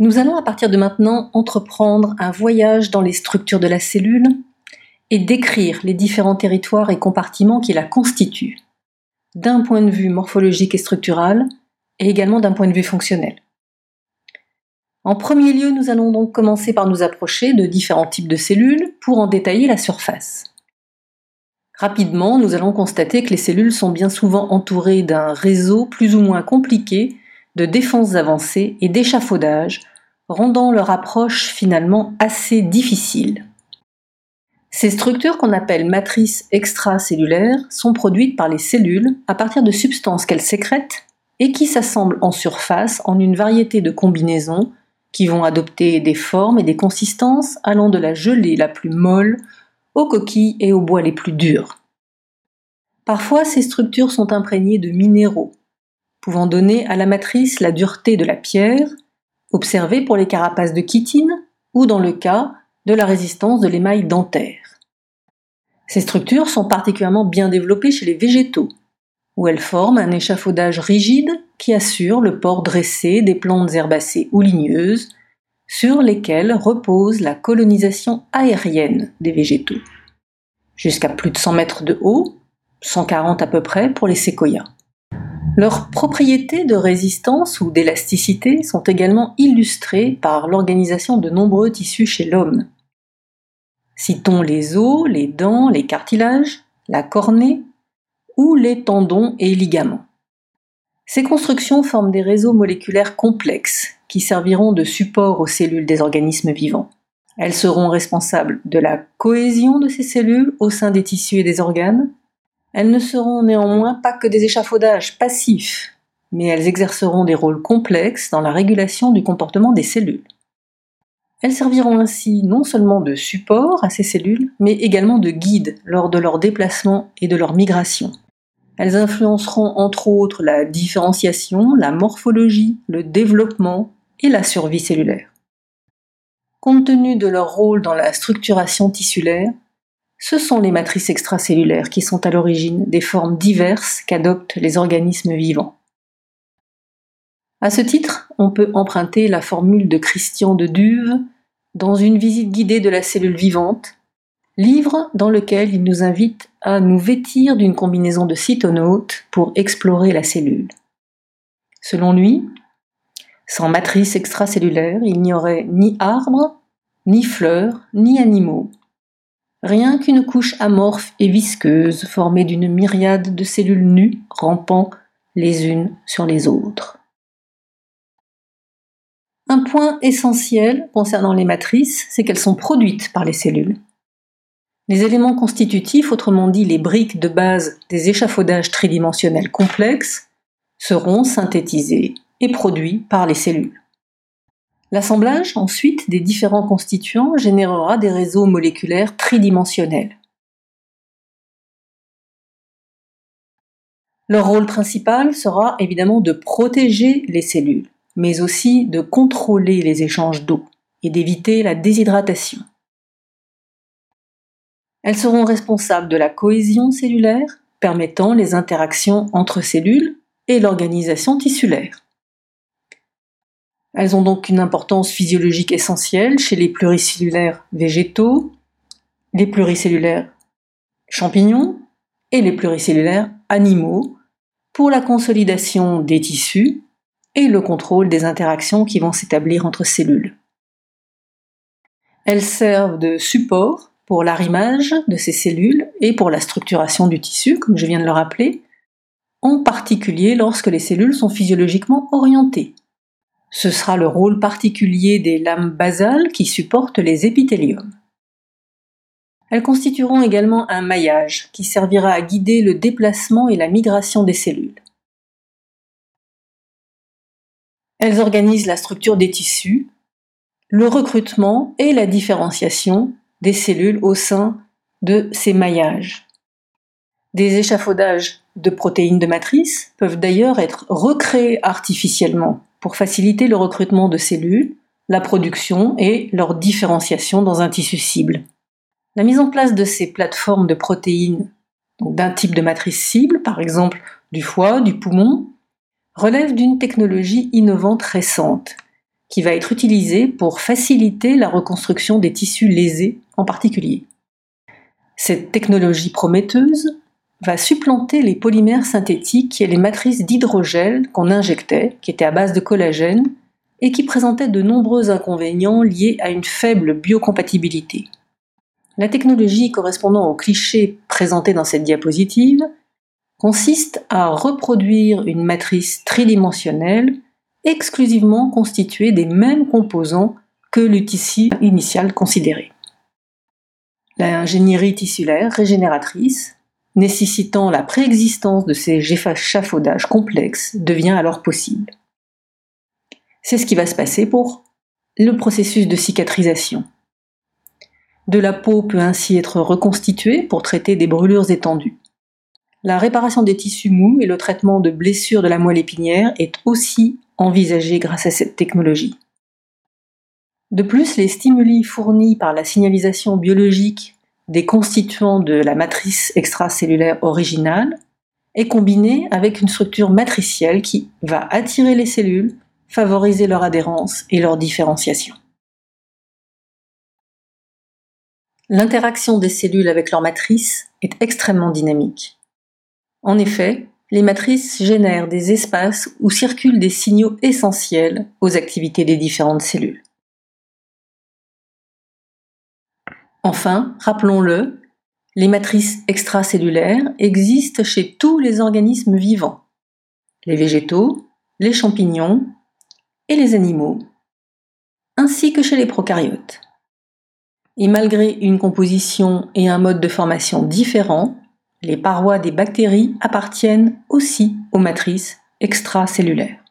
Nous allons à partir de maintenant entreprendre un voyage dans les structures de la cellule et décrire les différents territoires et compartiments qui la constituent, d'un point de vue morphologique et structural, et également d'un point de vue fonctionnel. En premier lieu, nous allons donc commencer par nous approcher de différents types de cellules pour en détailler la surface. Rapidement, nous allons constater que les cellules sont bien souvent entourées d'un réseau plus ou moins compliqué défenses avancées et d'échafaudage, rendant leur approche finalement assez difficile. Ces structures qu'on appelle matrices extracellulaires sont produites par les cellules à partir de substances qu'elles sécrètent et qui s'assemblent en surface en une variété de combinaisons qui vont adopter des formes et des consistances allant de la gelée la plus molle aux coquilles et aux bois les plus durs. Parfois, ces structures sont imprégnées de minéraux, pouvant donner à la matrice la dureté de la pierre, observée pour les carapaces de chitine ou dans le cas de la résistance de l'émail dentaire. Ces structures sont particulièrement bien développées chez les végétaux, où elles forment un échafaudage rigide qui assure le port dressé des plantes herbacées ou ligneuses, sur lesquelles repose la colonisation aérienne des végétaux. Jusqu'à plus de 100 mètres de haut, 140 à peu près pour les séquoias. Leurs propriétés de résistance ou d'élasticité sont également illustrées par l'organisation de nombreux tissus chez l'homme. Citons les os, les dents, les cartilages, la cornée ou les tendons et ligaments. Ces constructions forment des réseaux moléculaires complexes qui serviront de support aux cellules des organismes vivants. Elles seront responsables de la cohésion de ces cellules au sein des tissus et des organes, elles ne seront néanmoins pas que des échafaudages passifs, mais elles exerceront des rôles complexes dans la régulation du comportement des cellules. Elles serviront ainsi non seulement de support à ces cellules, mais également de guide lors de leur déplacement et de leur migration. Elles influenceront entre autres la différenciation, la morphologie, le développement et la survie cellulaire. Compte tenu de leur rôle dans la structuration tissulaire, ce sont les matrices extracellulaires qui sont à l'origine des formes diverses qu'adoptent les organismes vivants. À ce titre, on peut emprunter la formule de Christian de Duve dans une visite guidée de la cellule vivante, livre dans lequel il nous invite à nous vêtir d'une combinaison de cytonautes pour explorer la cellule. Selon lui, sans matrice extracellulaire, il n'y aurait ni arbres, ni fleurs, ni animaux, Rien qu'une couche amorphe et visqueuse formée d'une myriade de cellules nues rampant les unes sur les autres. Un point essentiel concernant les matrices, c'est qu'elles sont produites par les cellules. Les éléments constitutifs, autrement dit les briques de base des échafaudages tridimensionnels complexes, seront synthétisés et produits par les cellules. L'assemblage ensuite des différents constituants générera des réseaux moléculaires tridimensionnels. Leur rôle principal sera évidemment de protéger les cellules, mais aussi de contrôler les échanges d'eau et d'éviter la déshydratation. Elles seront responsables de la cohésion cellulaire, permettant les interactions entre cellules et l'organisation tissulaire. Elles ont donc une importance physiologique essentielle chez les pluricellulaires végétaux, les pluricellulaires champignons et les pluricellulaires animaux pour la consolidation des tissus et le contrôle des interactions qui vont s'établir entre cellules. Elles servent de support pour l'arrimage de ces cellules et pour la structuration du tissu, comme je viens de le rappeler, en particulier lorsque les cellules sont physiologiquement orientées, ce sera le rôle particulier des lames basales qui supportent les épithéliums. Elles constitueront également un maillage qui servira à guider le déplacement et la migration des cellules. Elles organisent la structure des tissus, le recrutement et la différenciation des cellules au sein de ces maillages. Des échafaudages de protéines de matrice peuvent d'ailleurs être recréés artificiellement pour faciliter le recrutement de cellules, la production et leur différenciation dans un tissu cible. La mise en place de ces plateformes de protéines d'un type de matrice cible, par exemple du foie, du poumon, relève d'une technologie innovante récente, qui va être utilisé pour faciliter la reconstruction des tissus lésés en particulier. Cette technologie prometteuse va supplanter les polymères synthétiques et les matrices d'hydrogel qu'on injectait, qui étaient à base de collagène, et qui présentaient de nombreux inconvénients liés à une faible biocompatibilité. La technologie correspondant au cliché présenté dans cette diapositive consiste à reproduire une matrice tridimensionnelle exclusivement constituée des mêmes composants que le tissu initial considéré. L'ingénierie tissulaire régénératrice, nécessitant la préexistence de ces échafaudages complexes, devient alors possible. C'est ce qui va se passer pour le processus de cicatrisation. De la peau peut ainsi être reconstituée pour traiter des brûlures étendues. La réparation des tissus mous et le traitement de blessures de la moelle épinière est aussi envisagé grâce à cette technologie. De plus, les stimuli fournis par la signalisation biologique des constituants de la matrice extracellulaire originale est combiné avec une structure matricielle qui va attirer les cellules, favoriser leur adhérence et leur différenciation. L'interaction des cellules avec leur matrice est extrêmement dynamique. En effet, les matrices génèrent des espaces où circulent des signaux essentiels aux activités des différentes cellules. Enfin, rappelons-le, les matrices extracellulaires existent chez tous les organismes vivants, les végétaux, les champignons et les animaux, ainsi que chez les prokaryotes. Et malgré une composition et un mode de formation différents, les parois des bactéries appartiennent aussi aux matrices extracellulaires.